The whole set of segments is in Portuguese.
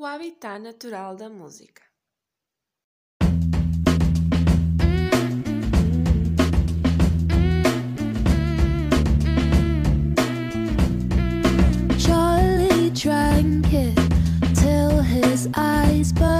o habitat natural da música. Charlie drank it till his eyes burned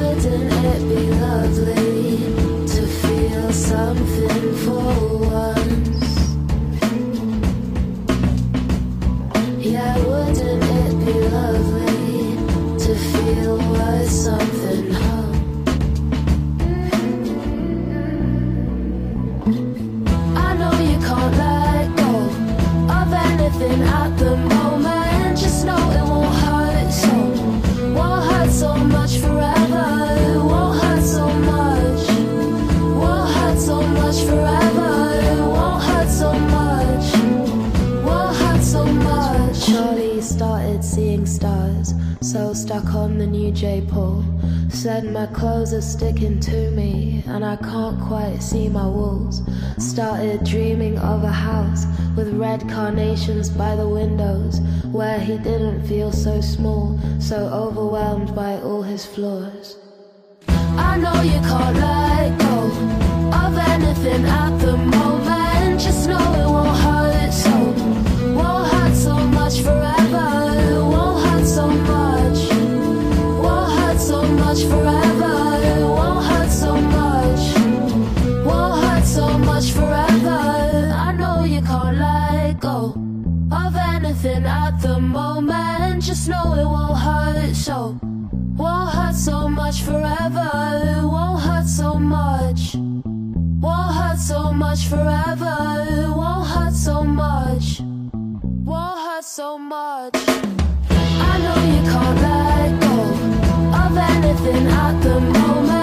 Wouldn't it be lovely to feel something for once? J Paul. Said my clothes are sticking to me, and I can't quite see my walls. Started dreaming of a house with red carnations by the windows, where he didn't feel so small, so overwhelmed by all his flaws. I know you can't let go of anything so much forever. Won't hurt so much. Won't hurt so much forever. Won't hurt so much. Won't hurt so much. I know you can't let go of anything at the moment.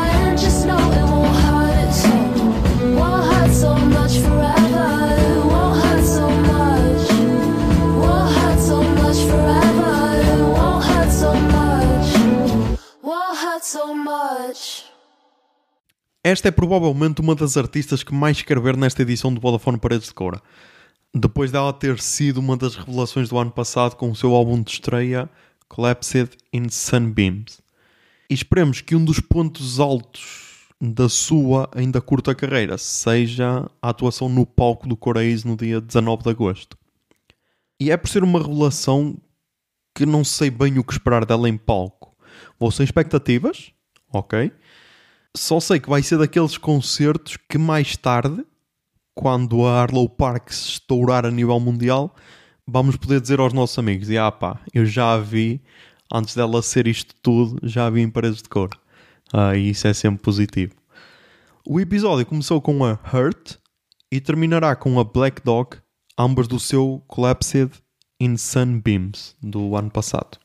Esta é provavelmente uma das artistas que mais quero ver nesta edição do Vodafone Paredes de Cora. Depois dela ter sido uma das revelações do ano passado com o seu álbum de estreia Collapsed in Sunbeams. E esperemos que um dos pontos altos da sua ainda curta carreira seja a atuação no palco do Coraís no dia 19 de agosto. E é por ser uma revelação que não sei bem o que esperar dela em palco. Vou sem expectativas, ok? Só sei que vai ser daqueles concertos que mais tarde, quando a Arlo Park se estourar a nível mundial, vamos poder dizer aos nossos amigos: e ah pá, eu já a vi, antes dela ser isto tudo, já a vi em paredes de cor. Ah, e isso é sempre positivo. O episódio começou com a Hurt e terminará com a Black Dog, ambas do seu Collapsed in Sunbeams do ano passado.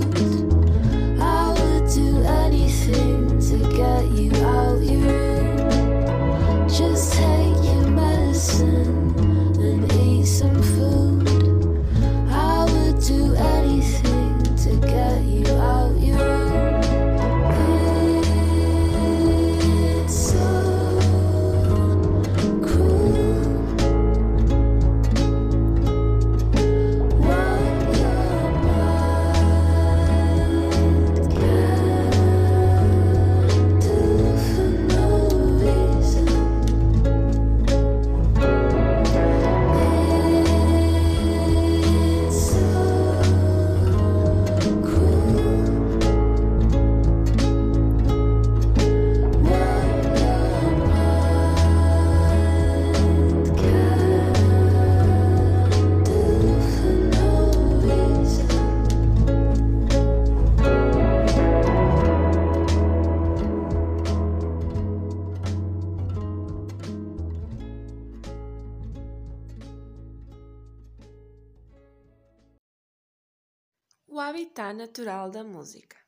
blues. Habitat natural da música.